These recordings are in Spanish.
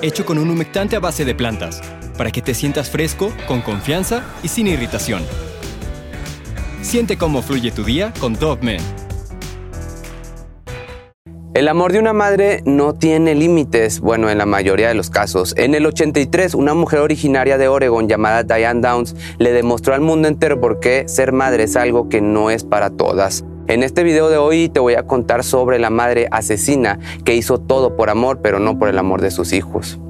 hecho con un humectante a base de plantas, para que te sientas fresco, con confianza y sin irritación. Siente cómo fluye tu día con Dove El amor de una madre no tiene límites, bueno, en la mayoría de los casos. En el 83, una mujer originaria de Oregon llamada Diane Downs le demostró al mundo entero por qué ser madre es algo que no es para todas. En este video de hoy te voy a contar sobre la madre asesina que hizo todo por amor, pero no por el amor de sus hijos.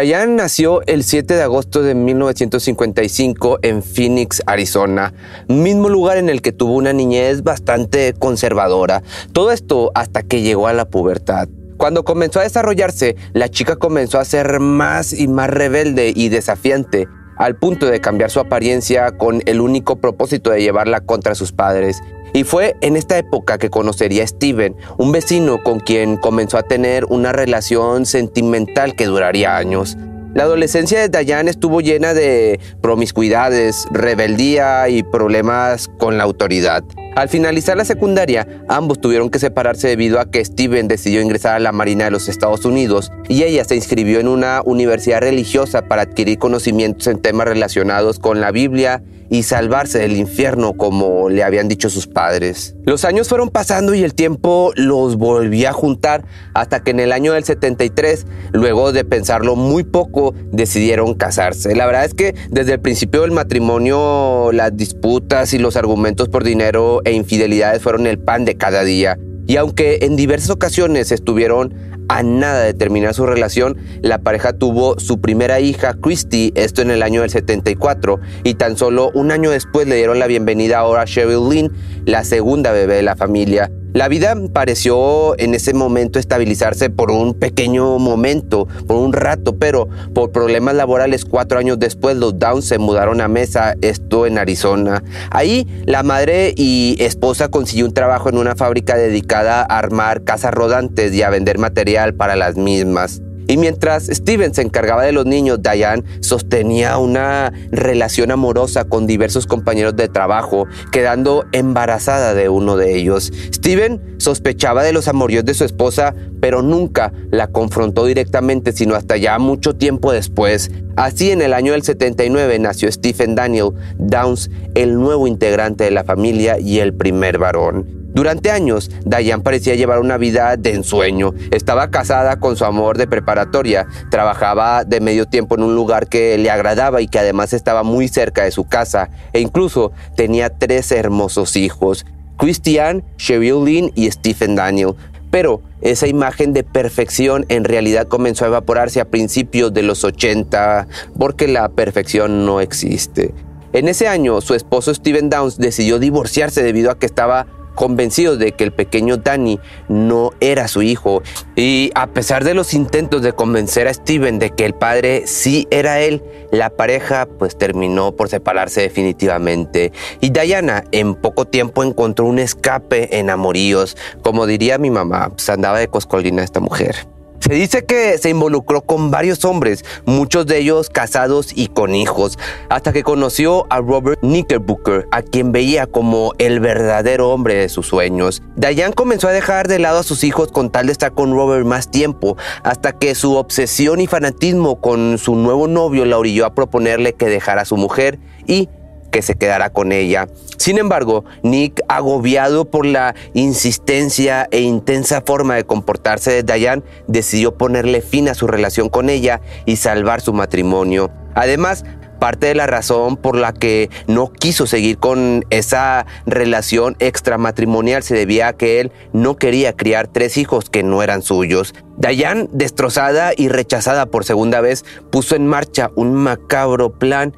Diane nació el 7 de agosto de 1955 en Phoenix, Arizona, mismo lugar en el que tuvo una niñez bastante conservadora. Todo esto hasta que llegó a la pubertad. Cuando comenzó a desarrollarse, la chica comenzó a ser más y más rebelde y desafiante, al punto de cambiar su apariencia con el único propósito de llevarla contra sus padres. Y fue en esta época que conocería a Steven, un vecino con quien comenzó a tener una relación sentimental que duraría años. La adolescencia de Diane estuvo llena de promiscuidades, rebeldía y problemas con la autoridad. Al finalizar la secundaria, ambos tuvieron que separarse debido a que Steven decidió ingresar a la Marina de los Estados Unidos y ella se inscribió en una universidad religiosa para adquirir conocimientos en temas relacionados con la Biblia y salvarse del infierno como le habían dicho sus padres. Los años fueron pasando y el tiempo los volvía a juntar hasta que en el año del 73, luego de pensarlo muy poco, decidieron casarse. La verdad es que desde el principio del matrimonio las disputas y los argumentos por dinero e infidelidades fueron el pan de cada día. Y aunque en diversas ocasiones estuvieron a nada de terminar su relación, la pareja tuvo su primera hija, Christy, esto en el año del 74, y tan solo un año después le dieron la bienvenida ahora a Cheryl Lynn, la segunda bebé de la familia. La vida pareció en ese momento estabilizarse por un pequeño momento, por un rato, pero por problemas laborales cuatro años después los Downs se mudaron a Mesa, esto en Arizona. Ahí la madre y esposa consiguió un trabajo en una fábrica dedicada a armar casas rodantes y a vender material para las mismas. Y mientras Steven se encargaba de los niños, Diane sostenía una relación amorosa con diversos compañeros de trabajo, quedando embarazada de uno de ellos. Steven sospechaba de los amoríos de su esposa, pero nunca la confrontó directamente, sino hasta ya mucho tiempo después. Así en el año del 79 nació Stephen Daniel Downs, el nuevo integrante de la familia y el primer varón. Durante años, Diane parecía llevar una vida de ensueño. Estaba casada con su amor de preparatoria, trabajaba de medio tiempo en un lugar que le agradaba y que además estaba muy cerca de su casa, e incluso tenía tres hermosos hijos, Christian, Cheryl Lynn y Stephen Daniel. Pero esa imagen de perfección en realidad comenzó a evaporarse a principios de los 80, porque la perfección no existe. En ese año, su esposo Stephen Downs decidió divorciarse debido a que estaba convencidos de que el pequeño Danny no era su hijo. Y a pesar de los intentos de convencer a Steven de que el padre sí era él, la pareja pues terminó por separarse definitivamente. Y Diana en poco tiempo encontró un escape en amoríos. Como diría mi mamá, pues andaba de coscolina esta mujer. Se dice que se involucró con varios hombres, muchos de ellos casados y con hijos, hasta que conoció a Robert Knickerbocker, a quien veía como el verdadero hombre de sus sueños. Diane comenzó a dejar de lado a sus hijos con tal de estar con Robert más tiempo, hasta que su obsesión y fanatismo con su nuevo novio la orilló a proponerle que dejara a su mujer y que se quedara con ella. Sin embargo, Nick, agobiado por la insistencia e intensa forma de comportarse de Diane, decidió ponerle fin a su relación con ella y salvar su matrimonio. Además, parte de la razón por la que no quiso seguir con esa relación extramatrimonial se debía a que él no quería criar tres hijos que no eran suyos. Diane, destrozada y rechazada por segunda vez, puso en marcha un macabro plan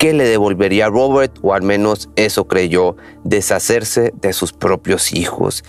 que le devolvería a Robert, o al menos eso creyó, deshacerse de sus propios hijos.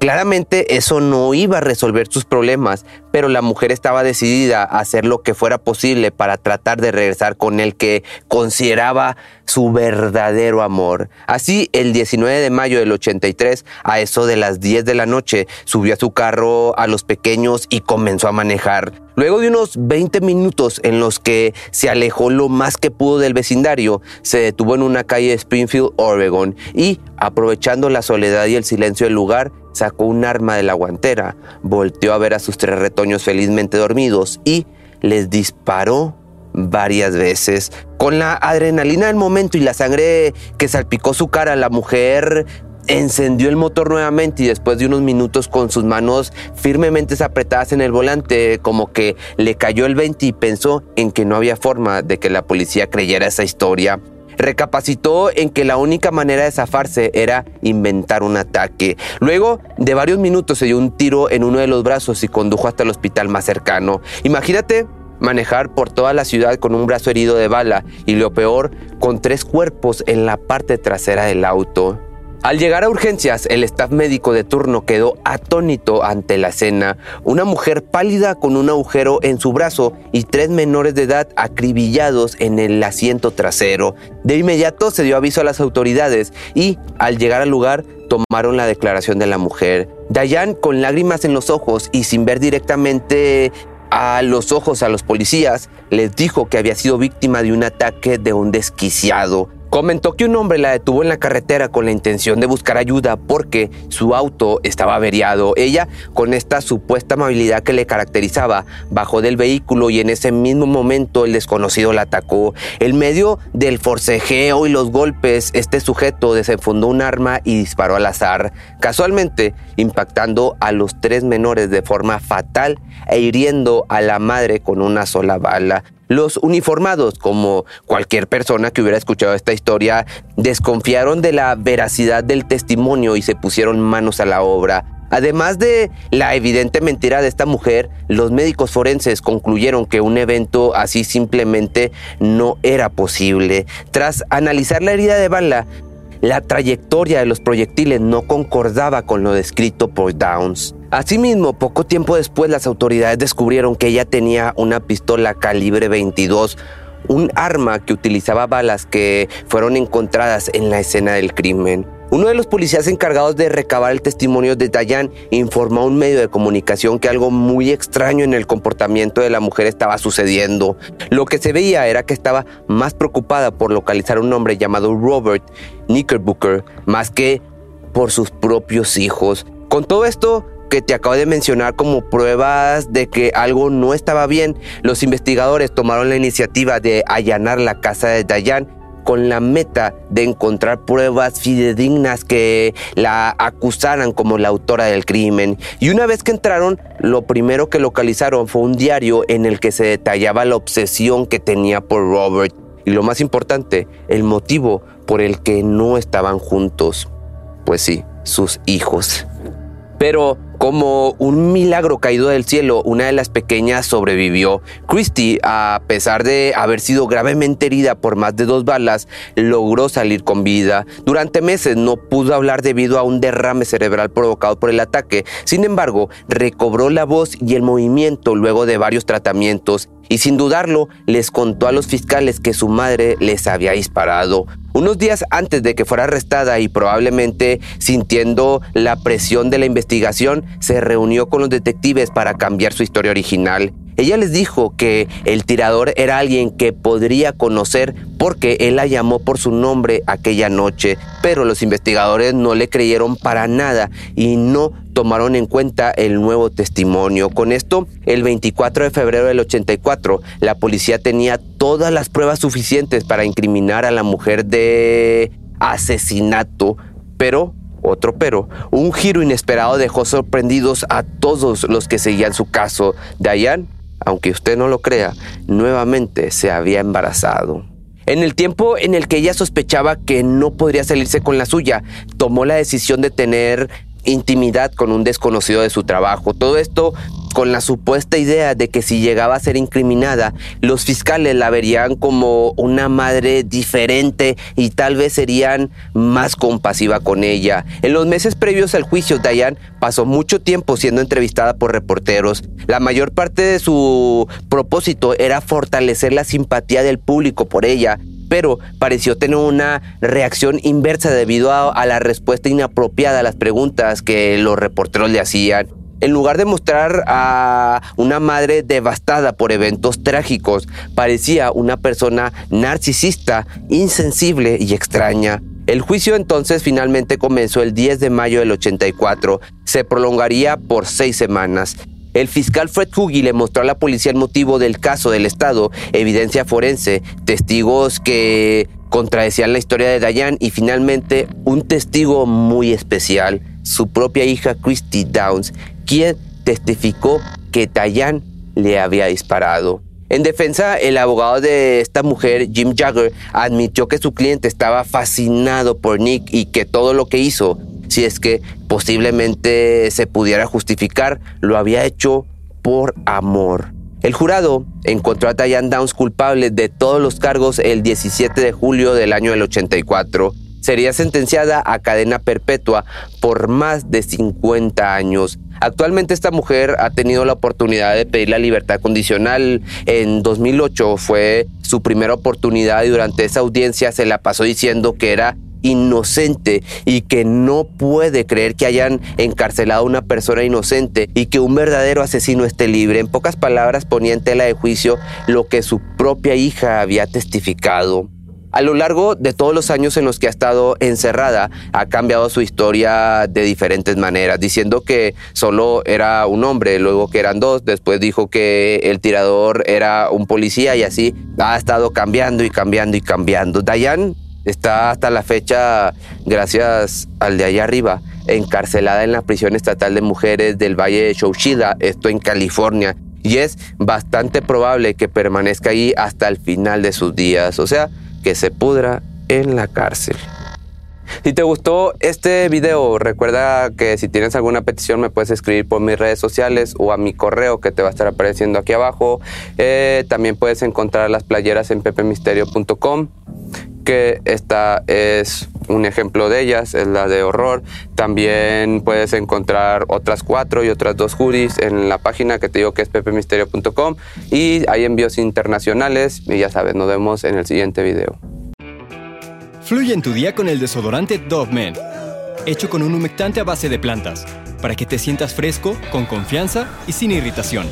Claramente eso no iba a resolver sus problemas, pero la mujer estaba decidida a hacer lo que fuera posible para tratar de regresar con el que consideraba su verdadero amor. Así, el 19 de mayo del 83, a eso de las 10 de la noche, subió a su carro a los pequeños y comenzó a manejar. Luego de unos 20 minutos en los que se alejó lo más que pudo del vecindario, se detuvo en una calle de Springfield, Oregon, y, aprovechando la soledad y el silencio del lugar, sacó un arma de la guantera, volteó a ver a sus tres retoños felizmente dormidos y les disparó varias veces. Con la adrenalina del momento y la sangre que salpicó su cara, la mujer encendió el motor nuevamente y después de unos minutos con sus manos firmemente apretadas en el volante, como que le cayó el 20 y pensó en que no había forma de que la policía creyera esa historia. Recapacitó en que la única manera de zafarse era inventar un ataque. Luego de varios minutos se dio un tiro en uno de los brazos y condujo hasta el hospital más cercano. Imagínate manejar por toda la ciudad con un brazo herido de bala y lo peor, con tres cuerpos en la parte trasera del auto. Al llegar a urgencias, el staff médico de turno quedó atónito ante la escena. Una mujer pálida con un agujero en su brazo y tres menores de edad acribillados en el asiento trasero. De inmediato se dio aviso a las autoridades y, al llegar al lugar, tomaron la declaración de la mujer. Dayan, con lágrimas en los ojos y sin ver directamente a los ojos a los policías, les dijo que había sido víctima de un ataque de un desquiciado. Comentó que un hombre la detuvo en la carretera con la intención de buscar ayuda porque su auto estaba averiado. Ella, con esta supuesta amabilidad que le caracterizaba, bajó del vehículo y en ese mismo momento el desconocido la atacó. En medio del forcejeo y los golpes, este sujeto desenfundó un arma y disparó al azar, casualmente impactando a los tres menores de forma fatal e hiriendo a la madre con una sola bala. Los uniformados, como cualquier persona que hubiera escuchado esta historia, desconfiaron de la veracidad del testimonio y se pusieron manos a la obra. Además de la evidente mentira de esta mujer, los médicos forenses concluyeron que un evento así simplemente no era posible. Tras analizar la herida de bala, la trayectoria de los proyectiles no concordaba con lo descrito por Downs. Asimismo, poco tiempo después las autoridades descubrieron que ella tenía una pistola calibre 22, un arma que utilizaba balas que fueron encontradas en la escena del crimen. Uno de los policías encargados de recabar el testimonio de Dayan informó a un medio de comunicación que algo muy extraño en el comportamiento de la mujer estaba sucediendo. Lo que se veía era que estaba más preocupada por localizar a un hombre llamado Robert Knickerbocker más que por sus propios hijos. Con todo esto, que te acabo de mencionar como pruebas de que algo no estaba bien, los investigadores tomaron la iniciativa de allanar la casa de Dayan con la meta de encontrar pruebas fidedignas que la acusaran como la autora del crimen. Y una vez que entraron, lo primero que localizaron fue un diario en el que se detallaba la obsesión que tenía por Robert. Y lo más importante, el motivo por el que no estaban juntos. Pues sí, sus hijos. Pero Como un milagro caído del cielo, una de las pequeñas sobrevivió. Christy, a pesar de haber sido gravemente herida por más de dos balas, logró salir con vida. Durante meses no pudo hablar debido a un derrame cerebral provocado por el ataque. Sin embargo, recobró la voz y el movimiento luego de varios tratamientos y sin dudarlo les contó a los fiscales que su madre les había disparado. Unos días antes de que fuera arrestada y probablemente sintiendo la presión de la investigación, se reunió con los detectives para cambiar su historia original. Ella les dijo que el tirador era alguien que podría conocer porque él la llamó por su nombre aquella noche, pero los investigadores no le creyeron para nada y no tomaron en cuenta el nuevo testimonio. Con esto, el 24 de febrero del 84, la policía tenía todas las pruebas suficientes para incriminar a la mujer de asesinato, pero otro pero, un giro inesperado dejó sorprendidos a todos los que seguían su caso. Diane aunque usted no lo crea, nuevamente se había embarazado. En el tiempo en el que ella sospechaba que no podría salirse con la suya, tomó la decisión de tener intimidad con un desconocido de su trabajo. Todo esto con la supuesta idea de que si llegaba a ser incriminada, los fiscales la verían como una madre diferente y tal vez serían más compasiva con ella. En los meses previos al juicio, Diane pasó mucho tiempo siendo entrevistada por reporteros. La mayor parte de su propósito era fortalecer la simpatía del público por ella pero pareció tener una reacción inversa debido a, la respuesta inapropiada a las preguntas que los reporteros le hacían. En lugar de mostrar a una madre devastada por eventos trágicos, parecía una persona narcisista, insensible y extraña. El juicio entonces finalmente comenzó el 10 de mayo del 84. Se prolongaría por seis semanas. El fiscal Fred Hugi le mostró a la policía el motivo del caso del Estado, evidencia forense, testigos que contradecían la historia de Diane y finalmente un testigo muy especial, su propia hija Christy Downs, quien testificó que Diane le había disparado. En defensa, el abogado de esta mujer, Jim Jagger, admitió que su cliente estaba fascinado por Nick y que todo lo que hizo, si es que posiblemente se pudiera justificar, lo había hecho por amor. El jurado encontró a Diane Downs culpable de todos los cargos el 17 de julio del año del 84 sería sentenciada a cadena perpetua por más de 50 años. Actualmente esta mujer ha tenido la oportunidad de pedir la libertad condicional. En 2008 fue su primera oportunidad y durante esa audiencia se la pasó diciendo que era inocente y que no puede creer que hayan encarcelado a una persona inocente y que un verdadero asesino esté libre. En pocas palabras ponía en tela de juicio lo que su propia hija había testificado. A lo largo de todos los años en los que ha estado encerrada, ha cambiado su historia de diferentes maneras, diciendo que solo era un hombre, luego que eran dos, después dijo que el tirador era un policía y así ha estado cambiando y cambiando y cambiando. Dayan está hasta la fecha, gracias al de allá arriba, encarcelada en la prisión estatal de mujeres del Valle de Chowchilla, esto en California, y es bastante probable que permanezca ahí hasta el final de sus días. O sea, que se pudra en la cárcel. Si te gustó este video, recuerda que si tienes alguna petición me puedes escribir por mis redes sociales o a mi correo que te va a estar apareciendo aquí abajo. Eh, también puedes encontrar las playeras en pepemisterio.com, que esta es un ejemplo de ellas, es la de horror. También puedes encontrar otras cuatro y otras dos hoodies en la página que te digo que es pepemisterio.com y hay envíos internacionales y ya sabes, nos vemos en el siguiente video. Fluye en tu día con el desodorante Dove Men, hecho con un humectante a base de plantas, para que te sientas fresco, con confianza y sin irritación.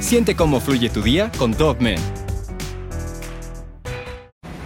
Siente cómo fluye tu día con Dove Men.